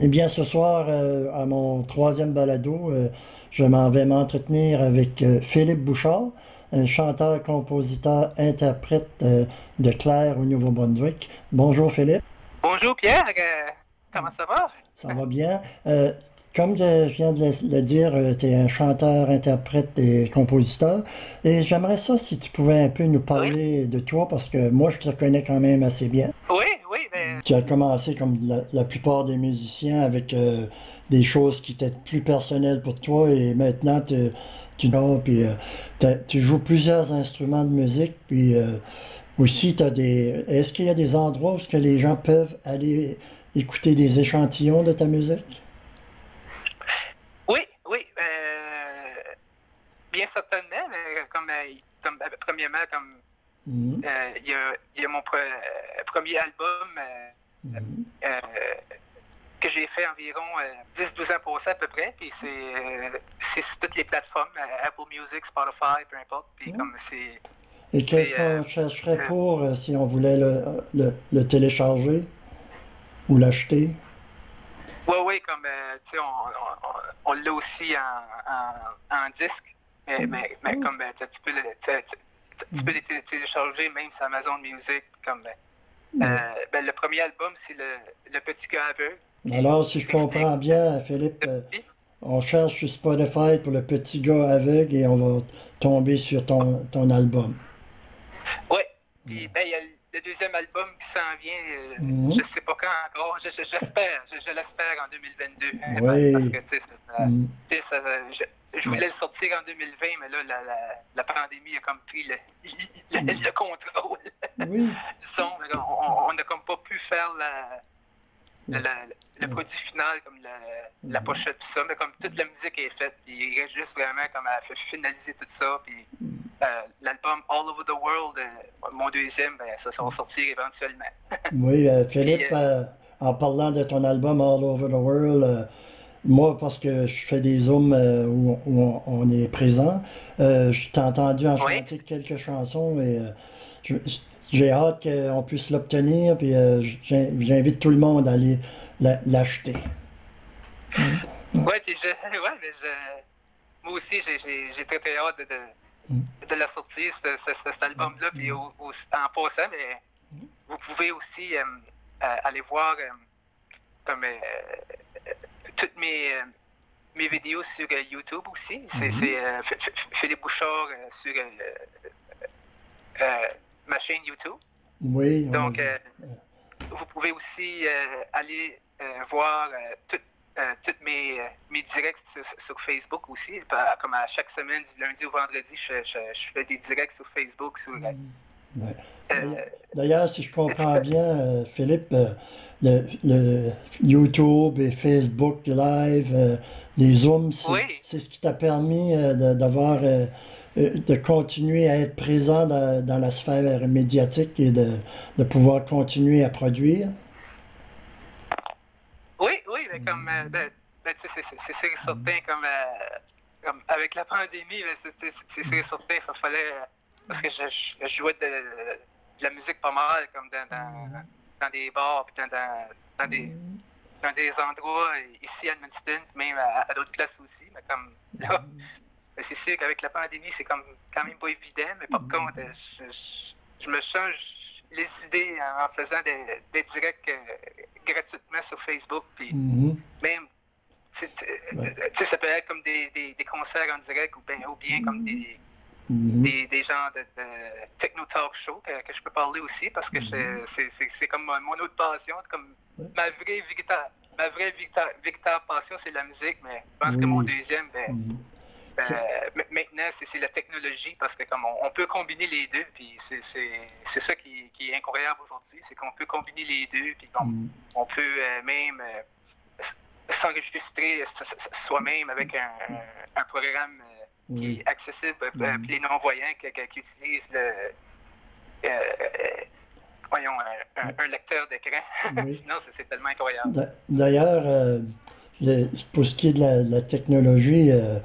Eh bien, ce soir, euh, à mon troisième balado, euh, je m'en vais m'entretenir avec euh, Philippe Bouchard, un chanteur, compositeur, interprète de Claire au Nouveau-Brunswick. Bonjour Philippe, Bonjour Pierre, comment ça va? ça va bien? Comme je viens de le, le dire, tu es un chanteur, interprète et compositeur. Et j'aimerais ça si tu pouvais un peu nous parler de toi, parce que moi, je te connais quand même assez bien. Oui, ben, Tu as commencé comme la, la plupart des musiciens avec euh, des choses qui étaient plus personnelles pour toi et maintenant tu, tu, puis, euh, tu joues plusieurs instruments de musique puis euh, aussi t'as des est-ce qu'il y a des endroits où ce que les gens peuvent aller écouter des échantillons de ta musique? oui, oui, euh, bien certainement, mais comme, euh, comme euh, premièrement, comme Mhm, euh, il y, a, y a mon euh, premier album euh, mhm. euh, que j'ai fait environ euh, 10-12 ans pour ça à peu près, puis c'est euh, c'est sur toutes les plateformes, euh, Apple Music, Spotify, peu importe, puis Mhm. comme c'est... Et qu'est-ce euh, qu'on chercherait pour euh, si on voulait le, le, le télécharger ou l'acheter? Oui, oui, comme, euh, tu sais, on, on, l'a aussi en, en, en disque, mais, mais, mais Mhm. comme, euh, tu peux le, tu, peux les té- télécharger même sur Amazon Music, comme, euh, euh, ben, le premier album, c'est le, le Petit gars aveugle. Alors, si je comprends bien, Philippe, euh, on cherche sur Spotify pour le petit gars aveugle et on va tomber sur ton, ton album. Oui, puis ben, il y a le deuxième album qui s'en vient, euh, Mhm. je sais pas quand encore, je- je- j'espère, je, je l'espère en 2022. Oui. Parce que, tu sais, ça- Mm. ça- je, voulais le sortir en 2020, mais là, la, la, la pandémie a comme pris le, le, le contrôle. Oui, Disons, on n'a comme pas pu faire la, la- le produit final, comme la, la pochette, tout ça, mais comme toute la musique est faite, puis il reste juste vraiment comme à finaliser tout ça, puis euh, l'album All Over the World, euh, mon deuxième, ben, ça, ça va sortir éventuellement. oui, euh, Philippe, Puis, euh, en parlant de ton album All Over the World, moi, parce que je fais des zooms euh, où, où on, on est présent, euh, je t'ai entendu en Oui. chanter quelques chansons et euh, j'ai hâte qu'on puisse l'obtenir, puis j'invite tout le monde à aller la- l'acheter. Ouais, puis je, ouais, mais je, moi aussi, j'ai- très très hâte de, de, de la sortir, ce- ce- ce- cet album-là. Puis au- au- en passant, mais vous pouvez aussi aller voir comme toutes mes, euh, mes vidéos sur euh, YouTube aussi. C'est Mhm. euh, Philippe Bouchard sur ma chaîne YouTube. Oui, on- Donc, vous pouvez aussi aller voir tout- euh, toutes mes, mes directs sur, sur Facebook aussi. Comme à chaque semaine, du lundi au vendredi, je, je- je fais des directs sur Facebook. Sur, Ouais. euh, D'ailleurs, si je comprends bien, Philippe, le, le YouTube et Facebook Live, euh, les Zooms, c'est Oui. ce qui t'a permis euh, de- d'avoir, euh, euh, de continuer à être présent dans, dans la sphère médiatique et de, de pouvoir continuer à produire? oui, oui, mais comme, ben, ben, c'est- certain, comme, comme avec la pandémie, ben, c'est certain, il fallait, parce que je, je- je jouais de, de la musique pas mal, comme dans, dans, dans des bars, puis dans, dans, dans des, dans des endroits ici à Edmundston, même à, à d'autres places aussi, mais comme là, ben, c'est sûr qu'avec la pandémie, c'est comme quand même pas évident, mais par contre, euh, je, je- je me change les idées en faisant des, des directs euh, gratuitement sur Facebook, puis Mhm. même, tu sais, tu ça peut être comme des, des, des concerts en direct ou bien, ou bien comme des, Mhm. des, des genres de, de techno talk show que, que je peux parler aussi parce que c'est- c'est comme mon autre passion. Comme Ouais. ma vraie véritable, ma vraie véritable, passion, c'est la musique, mais je pense que mon deuxième, ben, Mhm. ben, ma- maintenant, c'est la technologie parce que comme on, on peut combiner les deux, puis c'est- ça qui, qui est incroyable aujourd'hui, c'est qu'on peut combiner les deux, puis Mhm. on peut euh, même euh, s'enregistrer soi-même avec un, un- un programme euh, qui est accessible euh, Mhm. pour les non-voyants qui, utilisent le, euh, euh, voyons, un, un- un lecteur d'écran. Oui. Sinon, c'est- tellement incroyable. D'a- D'ailleurs, euh, le- pour ce qui est de la, la technologie, euh,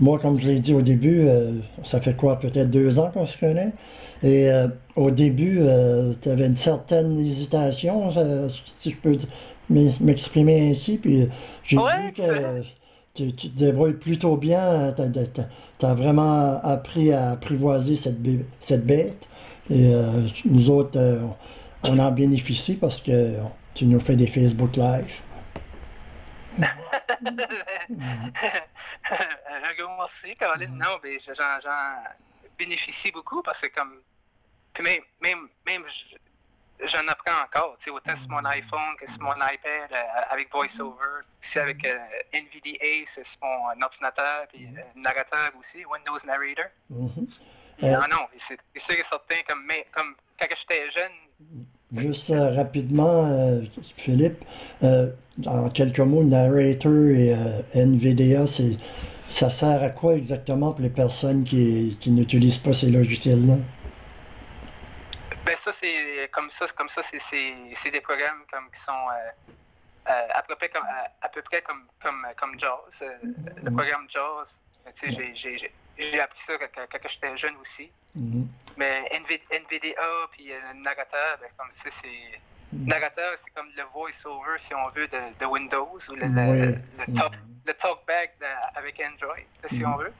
moi, comme je l'ai dit au début, euh, ça fait quoi, peut-être deux ans qu'on se connaît? Et euh, au début, tu avais une certaine hésitation, euh, si je peux m'exprimer ainsi. Puis j'ai Ouais, vu que tu, tu te débrouilles plutôt bien. Tu as, vraiment appris à apprivoiser cette, bête. Et euh, nous autres, euh, on en bénéficie parce que tu nous fais des Facebook Live. Un gros merci, Caroline. Non, mais j'en bénéficie beaucoup parce que comme puis même même même j'en apprends encore, tu sais, autant sur mon iPhone que sur mon iPad euh, avec VoiceOver, aussi avec euh, NVDA c'est sur mon ordinateur, puis euh, narrateur aussi, Windows Narrator. Mhm. Euh, Non, c'est sûr et certain, comme, mais, comme quand j'étais jeune, Juste euh, rapidement, euh, Philippe, euh, en quelques mots, Narrator et euh, NVDA, c'est, ça sert à quoi exactement pour les personnes qui, qui n'utilisent pas ces logiciels-là? Ben ça c'est comme ça, comme ça c'est c'est- des programmes comme qui sont euh, euh, à peu près comme à, à peu près comme comme comme Jaws, euh, le programme Jaws. Tu sais, j'ai j'ai j'ai appris ça quand, quand- quand j'étais jeune aussi. Mhm. Mais NV NVDA puis euh, Narrateur, ben, comme ça c'est Narrateur, c'est comme le voice-over, si on veut, de, de Windows ou le, le, Oui. le, talk, le talkback de- avec Android, si Mhm. on veut.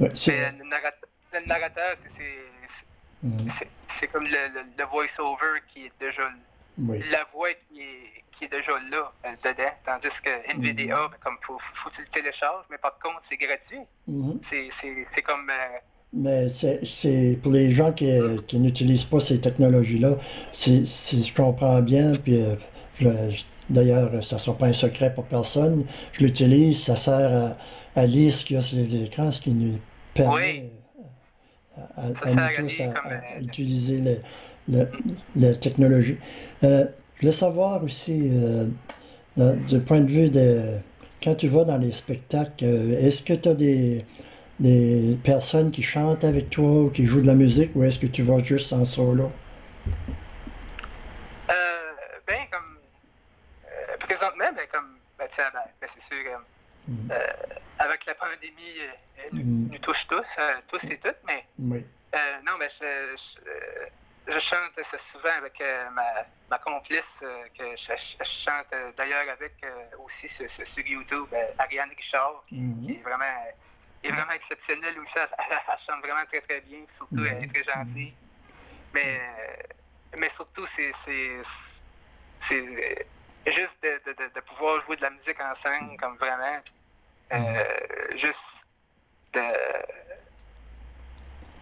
Ouais, Mais le narrateur, le narrateur, c'est- c'est comme le, le, le voice-over qui est déjà oui. la voix qui est, qui est déjà là euh, dedans. Tandis que NVDA, ben, comme faut, faut que tu le télécharges, mais par contre, c'est gratuit. Mhm. C'est- comme. euh, Mais c'est, pour les gens qui, qui n'utilisent pas ces technologies-là, c'est- je comprends bien, puis euh, d'ailleurs, ça ne sera pas un secret pour personne. Je l'utilise, ça sert à, à lire ce qu'il y a sur les écrans, ce qui nous permet Oui. À, Ça nous tous à, utiliser le- le- la technologie. Euh, je voulais savoir aussi, euh, dans- du point de vue de quand tu vas dans les spectacles, euh, est-ce que tu as des, des personnes qui chantent avec toi ou qui jouent de la musique ou est-ce que tu vas juste en solo? euh, ben, comme. présentement, ben, comme. Ben, ben, ben, c'est sûr, Mhm. euh, avec la pandémie, euh, elle nous, Mhm. nous touche tous, euh, tous et toutes, mais. Oui. Non, mais je, je, je chante ça souvent avec ma, ma complice, que je, chante d'ailleurs avec aussi sur, sur- YouTube, Ariane Richard, qui, Mhm. qui est vraiment, qui est vraiment exceptionnelle aussi. Elle, chante vraiment très très bien, surtout elle est très gentille. Mais, euh, mais surtout, c'est juste de, de, de, de pouvoir jouer de la musique ensemble, comme vraiment. puis, euh, juste de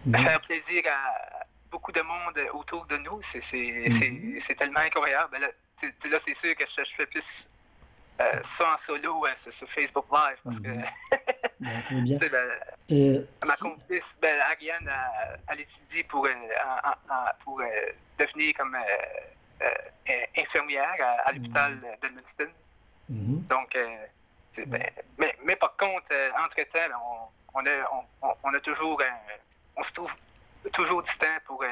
Mhm. faire plaisir à beaucoup de monde autour de nous, c'est c'est tellement incroyable. Ben Là, c'est sûr que je, je fais plus euh, ça en solo euh, sur, Facebook Live parce que Mhm. Ben, bien. ben, Et, ma complice, ben, Ariane, elle, elle étudie pour, euh, en- en- en- pour euh, devenir comme euh, euh, euh, infirmière à, à l'hôpital d'Edmundston. mhm. Donc, euh, ben, mais, mais par contre, euh, entre-temps, on, on, a, on, on- a toujours, un- on se trouve toujours du temps pour euh,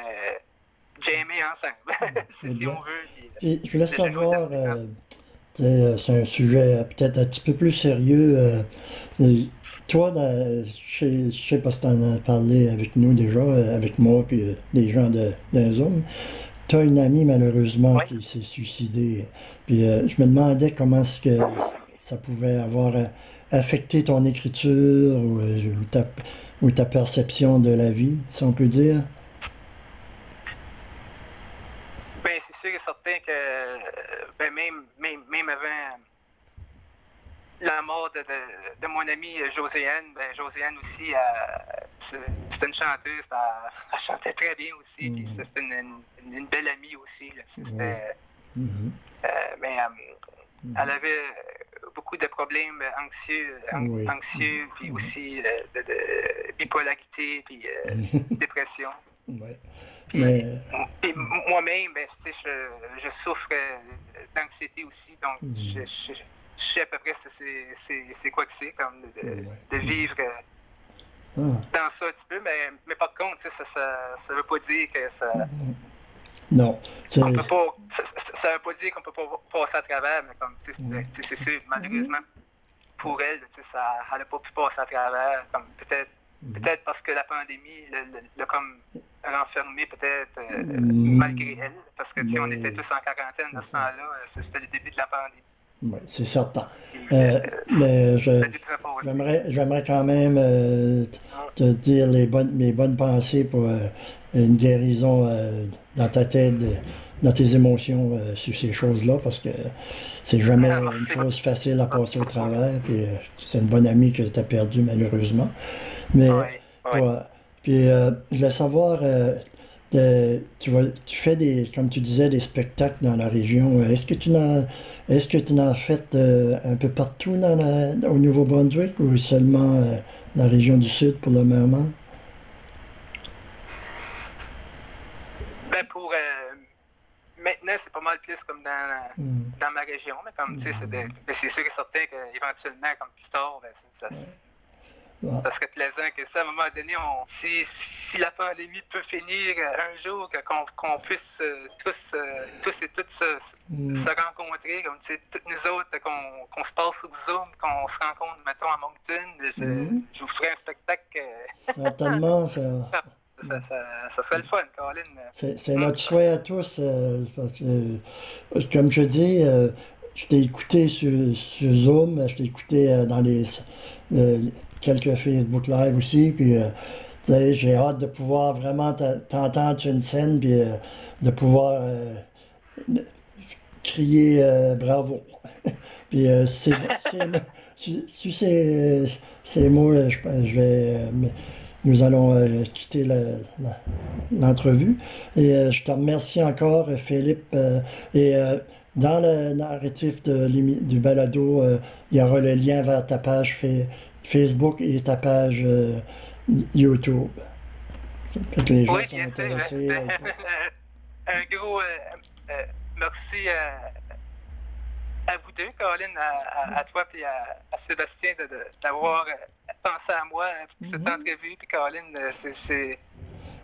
jammer ensemble, si bien. on veut. puis, euh, Et je voulais de savoir, euh, euh, c'est un sujet euh, peut-être un petit peu plus sérieux. euh, toi, dans- je je sais parce que tu en as parlé avec nous déjà, euh, avec moi puis euh, les gens de, d'un Zoom. Tu as une amie malheureusement Oui. qui s'est suicidée. Puis euh, je me demandais comment est-ce que ça pouvait avoir euh, affecté ton écriture ou, euh, ou ta, ou ta perception de la vie, si on peut dire? Ben, c'est sûr et certain que euh, ben, même, même, même avant la mort de, de, de mon amie Joséanne, ben, Joséanne aussi, c'était une chanteuse, ben, elle, elle chantait très bien aussi, puis Mhm. c'était une, une- une belle amie aussi. là. C'était, Ouais. Mhm. euh, mais euh, elle avait beaucoup de problèmes anxieux, an- Oui. anxieux puis aussi euh, de, de bipolarité, puis euh, dépression. Ouais. Puis, Mais, puis m- moi-même, ben, tu sais, je, je souffre euh, d'anxiété aussi, donc Mhm. je, je, je sais à peu près c'est- quoi que c'est, comme de, Ouais. de vivre euh, ah. dans ça un petit peu, mais, mais par contre, ça, ça veut pas dire que ça... Non, c'est On peut pas, ça, veut pas dire qu'on peut pas passer à travers, mais comme, c'est sûr, malheureusement, pour elle, ça, elle n'a pas pu passer à travers, comme peut-être Mhm. peut-être parce que la pandémie l'a- comme renfermé peut-être euh, Mhm. malgré elle, parce que tu sais, on Mais- était tous en quarantaine à ce temps-là, euh, c'était le début de la pandémie. Oui, c'est certain. Euh, mais je, j'aimerais, j'aimerais quand même euh, te dire les bonnes, mes bonnes pensées pour euh, une guérison dans ta tête, dans tes émotions sur ces choses-là, parce que c'est jamais ah, une chose facile à passer au travers. Puis c'est une bonne amie que tu as perdue malheureusement. Mais puis je voulais savoir tu, vois, tu fais des, comme tu disais, des spectacles dans la région. Est-ce que tu n'as, est-ce que tu en as fait euh, un peu partout dans au Nouveau-Brunswick ou seulement euh, la région du Sud pour le moment? Ben pour euh, maintenant, c'est pas mal plus comme dans, hmm. dans ma région, mais comme tu sais, c'est, hmm. c'est sûr et certain qu'éventuellement, comme plus tard, ben, ça, ça serait plaisant que ça, à un moment donné, on, si, si la pandémie peut finir un jour, qu'on puisse euh, tous, euh, tous et toutes se, mm. se rencontrer, comme tu sais, toutes nous autres, qu'on se passe sur Zoom, qu'on se rencontre, mettons, à Moncton, je, mm. je vous ferai un spectacle. Certainement, ça. Ça, ça, ça, serait le fun, Caroline. C'est notre souhait à tous. Euh, parce que, comme je dis, je t'ai écouté sur, sur, Zoom, je t'ai écouté dans les, quelques Facebook Live aussi. Puis, euh, j'ai hâte de pouvoir vraiment t'entendre sur une scène, puis euh, de pouvoir euh, crier bravo. puis, ces mots, je, je vais. nous allons quitter l'entrevue. Et je te remercie encore, Philippe. et dans le narratif de, du balado, il y aura le lien vers ta page Facebook et ta page euh, YouTube. les gens oui, sont intéressés. Euh, un gros euh, merci à vous deux, Caroline, à, toi et à, Sébastien d'avoir pensé à moi pour cette mm-hmm. entrevue. Puis Caroline, c'est.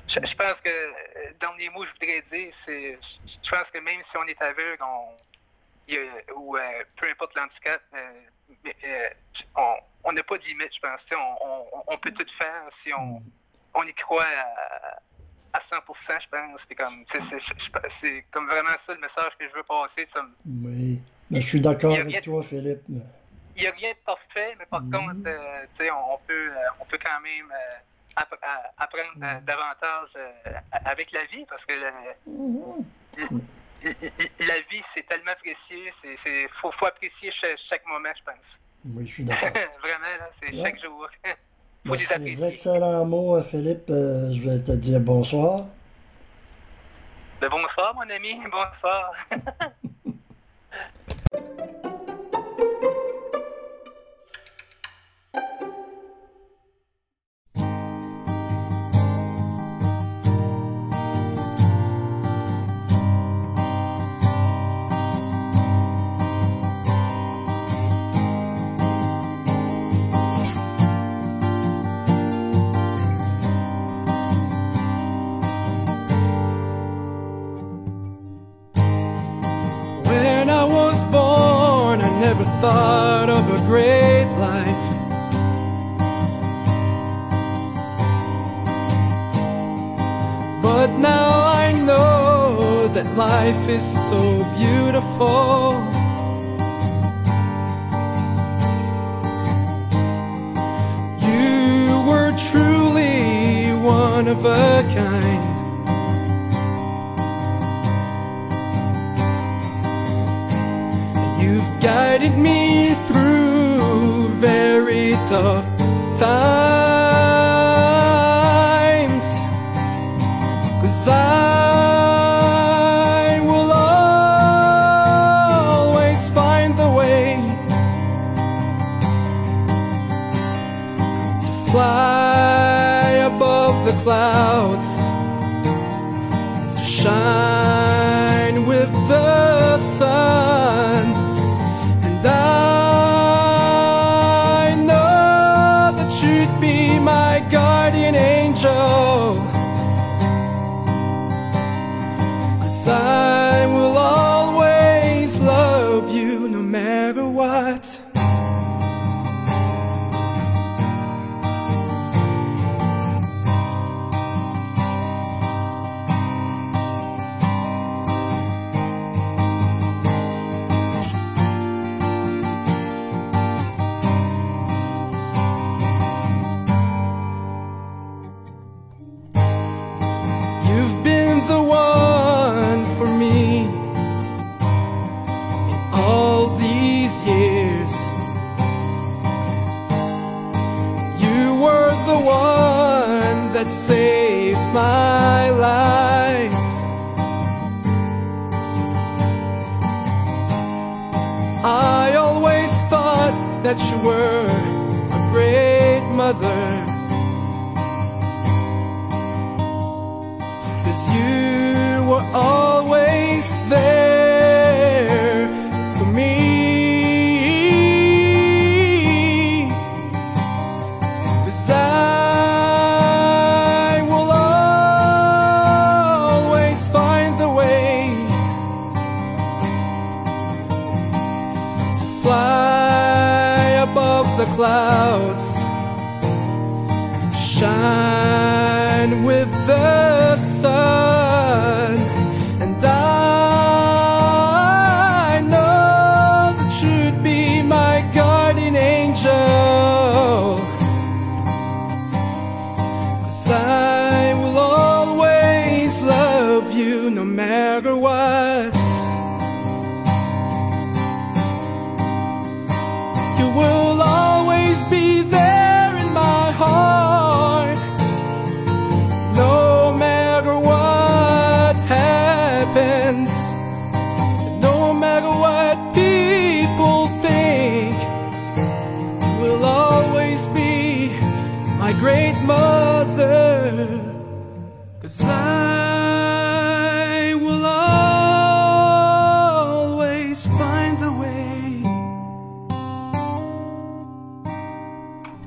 Je, pense que, dernier mot, je voudrais dire, c'est. Je pense que même si on est aveugle, on, ou peu importe l'handicap, on, on n'a pas de limite, je pense. On, peut tout faire si on, mm. on y croit à, 100%, je pense. C'est comme, c'est comme vraiment ça le message que je veux passer. Oui, mais je suis d'accord avec toi, Philippe. Il n'y a rien de parfait, mais par mm. contre, euh, on, peut, euh, on peut quand même euh, apprendre mm. davantage avec la vie parce que la, vie, c'est tellement précieux. Il faut, faut apprécier chaque moment, je pense. Oui, je suis d'accord. Vraiment, c'est chaque jour. Faut les apprécier. excellents mots, Philippe. Euh, je vais te dire bonsoir. Ben, bonsoir, mon ami. Bonsoir. thought of a great life. But now I know that life is so beautiful. You were truly one of a kind. Guided me through very tough times. be my guardian angel. Cause I that saved my life. I always thought that you were a great mother. my great mother, cause I will always find the way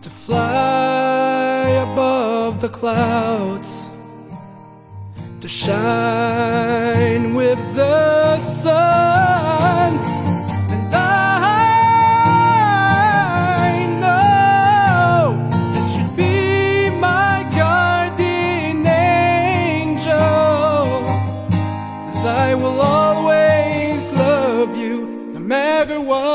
to fly above the clouds, to shine. everyone.